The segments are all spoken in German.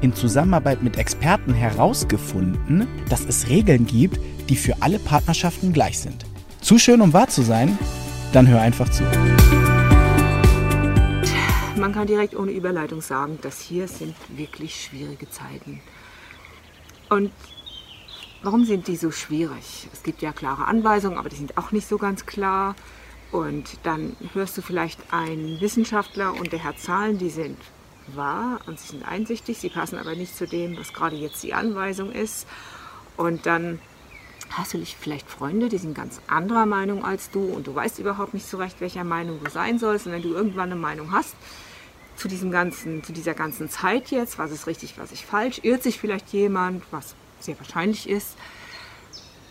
in Zusammenarbeit mit Experten herausgefunden, dass es Regeln gibt, die für alle Partnerschaften gleich sind. Zu schön, um wahr zu sein? Dann hör einfach zu. Man kann direkt ohne Überleitung sagen, dass hier sind wirklich schwierige Zeiten. Und warum sind die so schwierig? Es gibt ja klare Anweisungen, aber die sind auch nicht so ganz klar. Und dann hörst du vielleicht einen Wissenschaftler und der hat Zahlen, die sind wahr und sie sind einsichtig, sie passen aber nicht zu dem, was gerade jetzt die Anweisung ist. Und dann hast du vielleicht Freunde, die sind ganz anderer Meinung als du und du weißt überhaupt nicht so recht, welcher Meinung du sein sollst. Und wenn du irgendwann eine Meinung hast zu, diesem ganzen, zu dieser ganzen Zeit jetzt, was ist richtig, was ist falsch, irrt sich vielleicht jemand, was sehr wahrscheinlich ist,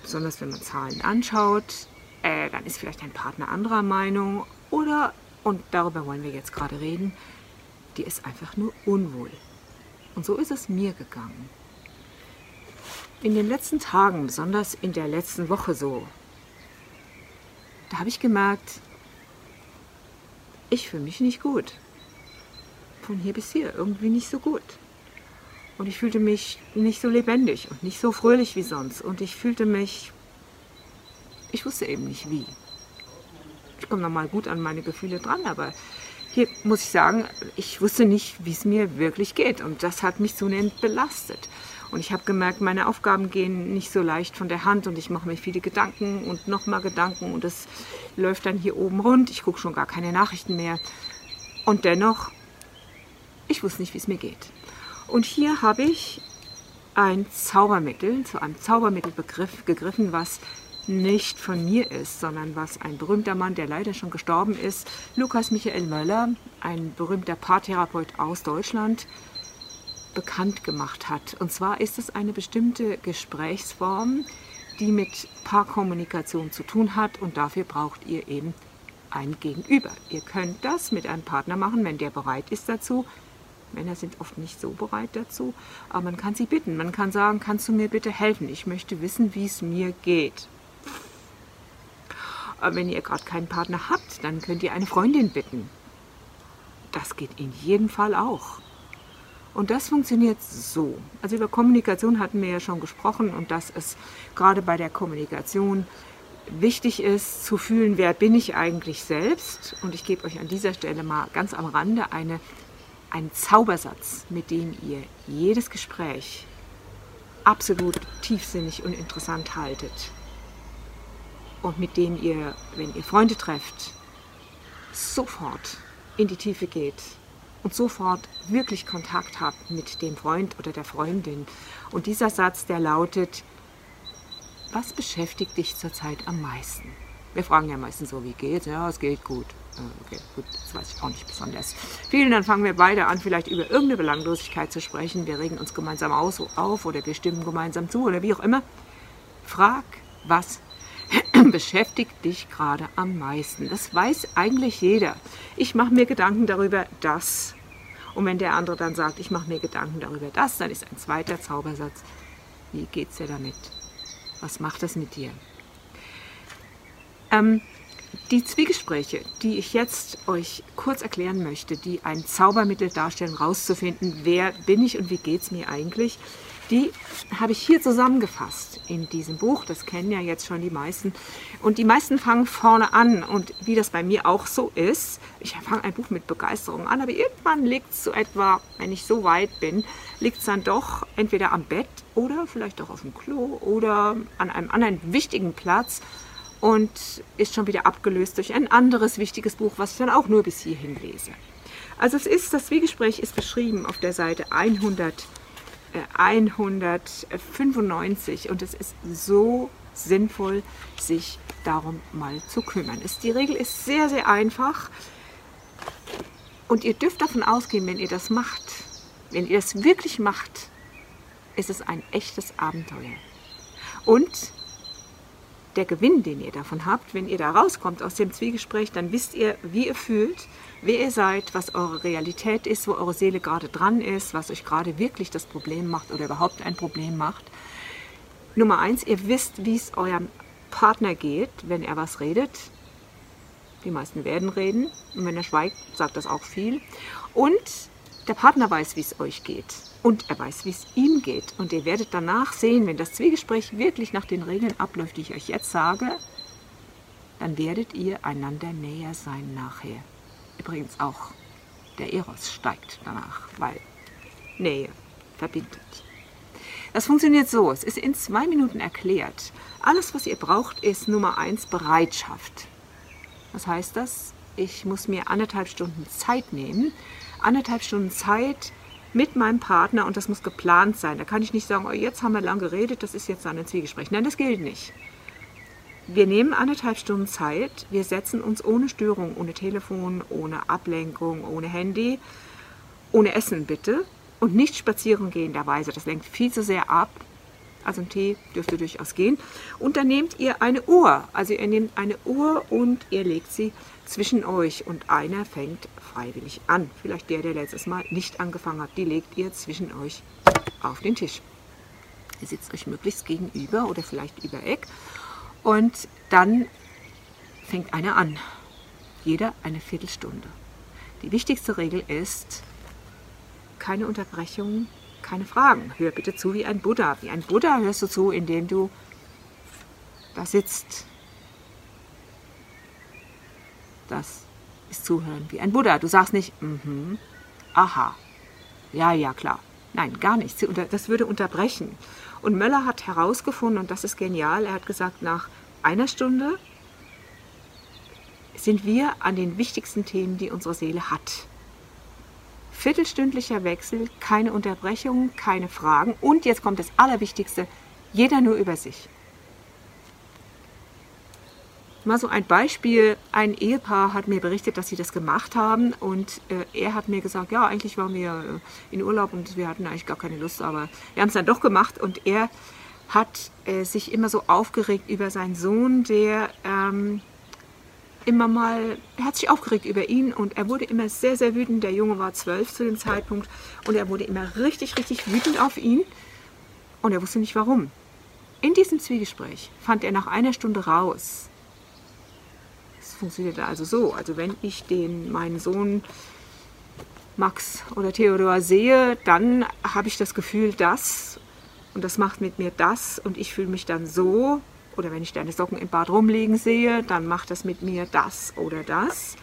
besonders wenn man Zahlen anschaut, äh, dann ist vielleicht dein Partner anderer Meinung oder, und darüber wollen wir jetzt gerade reden, die ist einfach nur unwohl. Und so ist es mir gegangen. In den letzten Tagen, besonders in der letzten Woche so, da habe ich gemerkt, ich fühle mich nicht gut. Von hier bis hier irgendwie nicht so gut. Und ich fühlte mich nicht so lebendig und nicht so fröhlich wie sonst. Und ich fühlte mich, ich wusste eben nicht wie. Ich komme nochmal gut an meine Gefühle dran, aber hier muss ich sagen, ich wusste nicht, wie es mir wirklich geht. Und das hat mich zunehmend belastet. Und ich habe gemerkt, meine Aufgaben gehen nicht so leicht von der Hand und ich mache mir viele Gedanken und nochmal Gedanken und es läuft dann hier oben rund. Ich gucke schon gar keine Nachrichten mehr. Und dennoch, ich wusste nicht, wie es mir geht. Und hier habe ich ein Zaubermittel, zu einem Zaubermittelbegriff gegriffen, was nicht von mir ist, sondern was ein berühmter Mann, der leider schon gestorben ist, Lukas Michael Möller, ein berühmter Paartherapeut aus Deutschland, bekannt gemacht hat. Und zwar ist es eine bestimmte Gesprächsform, die mit Paarkommunikation zu tun hat und dafür braucht ihr eben ein Gegenüber. Ihr könnt das mit einem Partner machen, wenn der bereit ist dazu. Männer sind oft nicht so bereit dazu, aber man kann sie bitten. Man kann sagen, kannst du mir bitte helfen? Ich möchte wissen, wie es mir geht. Aber wenn ihr gerade keinen Partner habt, dann könnt ihr eine Freundin bitten. Das geht in jedem Fall auch. Und das funktioniert so. Also über Kommunikation hatten wir ja schon gesprochen und dass es gerade bei der Kommunikation wichtig ist zu fühlen, wer bin ich eigentlich selbst. Und ich gebe euch an dieser Stelle mal ganz am Rande eine, einen Zaubersatz, mit dem ihr jedes Gespräch absolut tiefsinnig und interessant haltet und mit dem ihr, wenn ihr Freunde trefft, sofort in die Tiefe geht und sofort wirklich Kontakt habt mit dem Freund oder der Freundin. Und dieser Satz, der lautet, was beschäftigt dich zurzeit am meisten? Wir fragen ja meistens so, wie geht's? Ja, es geht gut. Äh, okay, gut, das weiß ich auch nicht besonders. Vielen, dann fangen wir beide an, vielleicht über irgendeine Belanglosigkeit zu sprechen. Wir regen uns gemeinsam auf oder wir stimmen gemeinsam zu oder wie auch immer. Frag, was beschäftigt dich gerade am meisten? Das weiß eigentlich jeder. Ich mache mir Gedanken darüber, dass. Und wenn der andere dann sagt, ich mache mir Gedanken darüber, dass, dann ist ein zweiter Zaubersatz. Wie geht's dir damit? Was macht das mit dir? Ähm, die Zwiegespräche, die ich jetzt euch kurz erklären möchte, die ein Zaubermittel darstellen, herauszufinden, wer bin ich und wie geht es mir eigentlich, die habe ich hier zusammengefasst in diesem Buch. Das kennen ja jetzt schon die meisten. Und die meisten fangen vorne an. Und wie das bei mir auch so ist, ich fange ein Buch mit Begeisterung an, aber irgendwann liegt es so etwa, wenn ich so weit bin, liegt es dann doch entweder am Bett oder vielleicht auch auf dem Klo oder an einem anderen wichtigen Platz und ist schon wieder abgelöst durch ein anderes wichtiges Buch, was ich dann auch nur bis hierhin lese. Also es ist, das Zwiegespräch ist beschrieben auf der Seite 100 195 und es ist so sinnvoll, sich darum mal zu kümmern. Ist, die Regel ist sehr, sehr einfach und ihr dürft davon ausgehen, wenn ihr das macht, wenn ihr das wirklich macht, ist es ein echtes Abenteuer. Und der Gewinn, den ihr davon habt, wenn ihr da rauskommt aus dem Zwiegespräch, dann wisst ihr, wie ihr fühlt, wer ihr seid, was eure Realität ist, wo eure Seele gerade dran ist, was euch gerade wirklich das Problem macht oder überhaupt ein Problem macht. Nummer eins, ihr wisst, wie es eurem Partner geht, wenn er was redet. Die meisten werden reden und wenn er schweigt, sagt das auch viel. Und der Partner weiß, wie es euch geht und er weiß, wie es ihm geht. Und ihr werdet danach sehen, wenn das Zwiegespräch wirklich nach den Regeln abläuft, die ich euch jetzt sage, dann werdet ihr einander näher sein nachher. Übrigens auch der Eros steigt danach, weil Nähe verbindet. Das funktioniert so, es ist in zwei Minuten erklärt. Alles, was ihr braucht, ist Nummer eins Bereitschaft. Was heißt das? Ich muss mir anderthalb Stunden Zeit nehmen, anderthalb Stunden Zeit mit meinem Partner und das muss geplant sein. Da kann ich nicht sagen, oh, jetzt haben wir lang geredet, das ist jetzt ein Zwiegespräch. Nein, das gilt nicht. Wir nehmen anderthalb Stunden Zeit, wir setzen uns ohne Störung, ohne Telefon, ohne Ablenkung, ohne Handy, ohne Essen bitte und nicht spazieren gehen derweise. Das lenkt viel zu sehr ab. Also ein Tee dürfte durchaus gehen. Und dann nehmt ihr eine Uhr. Also ihr nehmt eine Uhr und ihr legt sie zwischen euch und einer fängt freiwillig an. Vielleicht der, der letztes Mal nicht angefangen hat, die legt ihr zwischen euch auf den Tisch. Ihr sitzt euch möglichst gegenüber oder vielleicht über Eck und dann fängt einer an. Jeder eine Viertelstunde. Die wichtigste Regel ist, keine Unterbrechungen, keine Fragen. Hör bitte zu wie ein Buddha. Wie ein Buddha hörst du zu, indem du da sitzt. Das ist Zuhören wie ein Buddha. Du sagst nicht, mhm, aha, ja, ja, klar. Nein, gar nichts. Das würde unterbrechen. Und Möller hat herausgefunden, und das ist genial, er hat gesagt, nach einer Stunde sind wir an den wichtigsten Themen, die unsere Seele hat. Viertelstündlicher Wechsel, keine Unterbrechungen, keine Fragen. Und jetzt kommt das Allerwichtigste, jeder nur über sich. Mal so ein Beispiel, ein Ehepaar hat mir berichtet, dass sie das gemacht haben. Und äh, er hat mir gesagt, ja, eigentlich waren wir äh, in Urlaub und wir hatten eigentlich gar keine Lust, aber wir haben es dann doch gemacht. Und er hat äh, sich immer so aufgeregt über seinen Sohn, der ähm, immer mal, er hat sich aufgeregt über ihn und er wurde immer sehr, sehr wütend. Der Junge war zwölf zu dem Zeitpunkt und er wurde immer richtig, richtig wütend auf ihn und er wusste nicht warum. In diesem Zwiegespräch fand er nach einer Stunde raus, funktioniert also so. Also wenn ich den, meinen Sohn Max oder Theodor sehe, dann habe ich das Gefühl, das und das macht mit mir das und ich fühle mich dann so. Oder wenn ich deine Socken im Bad rumliegen sehe, dann macht das mit mir das oder das.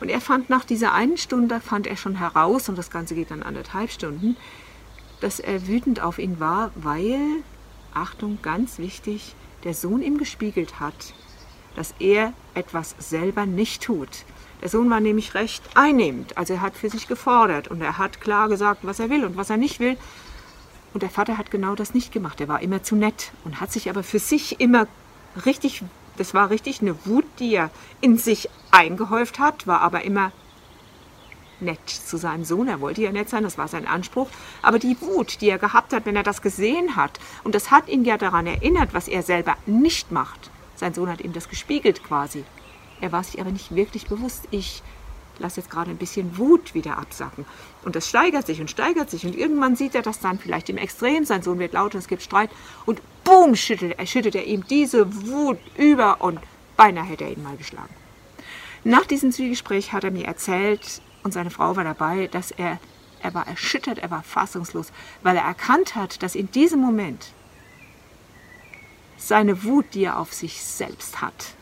Und er fand nach dieser einen Stunde, fand er schon heraus, und das Ganze geht dann anderthalb Stunden, dass er wütend auf ihn war, weil, Achtung, ganz wichtig, der Sohn ihm gespiegelt hat, dass er etwas selber nicht tut. Der Sohn war nämlich recht einnehmend, also er hat für sich gefordert und er hat klar gesagt, was er will und was er nicht will. Und der Vater hat genau das nicht gemacht. Er war immer zu nett und hat sich aber für sich immer richtig, das war richtig eine Wut, die er in sich eingehäuft hat, war aber immer nett zu seinem Sohn. Er wollte ja nett sein, das war sein Anspruch. Aber die Wut, die er gehabt hat, wenn er das gesehen hat, und das hat ihn ja daran erinnert, was er selber nicht macht, sein Sohn hat ihm das gespiegelt quasi. Er war sich aber nicht wirklich bewusst. Ich lasse jetzt gerade ein bisschen Wut wieder absacken. Und das steigert sich und steigert sich. Und irgendwann sieht er das dann vielleicht im Extrem. Sein Sohn wird laut und es gibt Streit. Und boom, schüttelt er, schüttet er ihm diese Wut über und beinahe hätte er ihn mal geschlagen. Nach diesem Zwiegespräch hat er mir erzählt, und seine Frau war dabei, dass er, er war erschüttert, er war fassungslos, weil er erkannt hat, dass in diesem Moment seine Wut, die er auf sich selbst hat,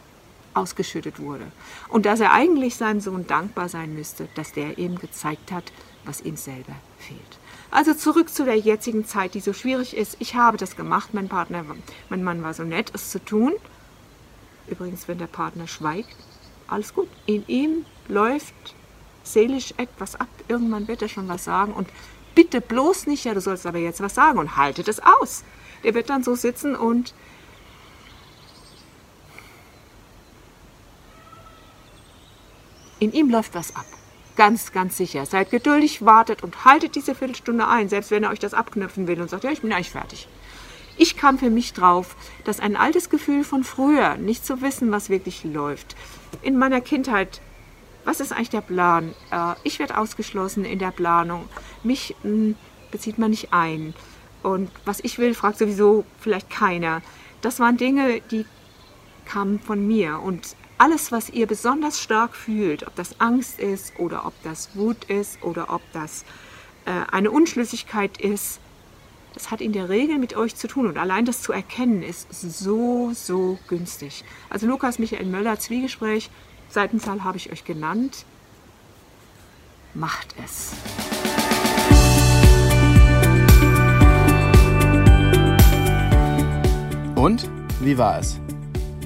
ausgeschüttet wurde. Und dass er eigentlich seinem Sohn dankbar sein müsste, dass der ihm gezeigt hat, was ihm selber fehlt. Also zurück zu der jetzigen Zeit, die so schwierig ist. Ich habe das gemacht, mein Partner, mein Mann war so nett, es zu tun. Übrigens, wenn der Partner schweigt, alles gut. In ihm läuft seelisch etwas ab. Irgendwann wird er schon was sagen. Und bitte bloß nicht, ja, du sollst aber jetzt was sagen und haltet es aus. Der wird dann so sitzen und In ihm läuft was ab. Ganz, ganz sicher. Seid geduldig, wartet und haltet diese Viertelstunde ein, selbst wenn er euch das abknüpfen will und sagt, ja, ich bin eigentlich fertig. Ich kam für mich drauf, dass ein altes Gefühl von früher, nicht zu wissen, was wirklich läuft. In meiner Kindheit, was ist eigentlich der Plan? Äh, ich werde ausgeschlossen in der Planung. Mich hm, bezieht man nicht ein. Und was ich will, fragt sowieso vielleicht keiner. Das waren Dinge, die kamen von mir. Und alles, was ihr besonders stark fühlt, ob das Angst ist oder ob das Wut ist oder ob das äh, eine Unschlüssigkeit ist, das hat in der Regel mit euch zu tun und allein das zu erkennen ist so, so günstig. Also Lukas Michael Möller, Zwiegespräch, Seitenzahl habe ich euch genannt. Macht es. Und wie war es?